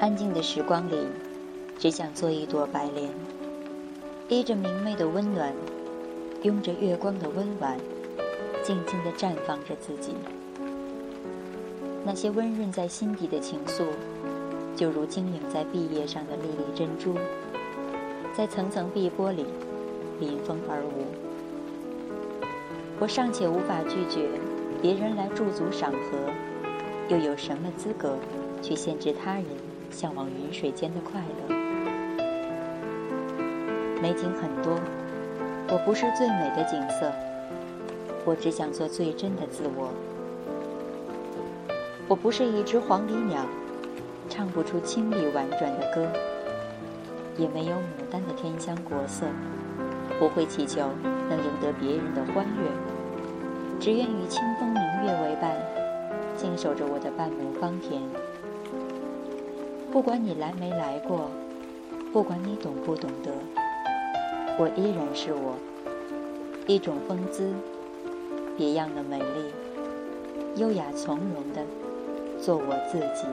安静的时光里，只想做一朵白莲，依着明媚的温暖，拥着月光的温婉，静静地绽放着自己。那些温润在心底的情愫，就如晶莹在碧叶上的粒粒珍珠，在层层碧波里临风而舞。我尚且无法拒绝别人来驻足赏荷，又有什么资格去限制他人向往云水间的快乐？美景很多，我不是最美的景色，我只想做最真的自我。我不是一只黄鹂鸟，唱不出清丽婉转的歌，也没有牡丹的天香国色，不会祈求能赢得别人的欢悦，只愿与清风明月为伴，静守着我的半亩方田。不管你来没来过，不管你懂不懂得，我依然是我，一种风姿，别样的美丽，优雅从容的。做我自己。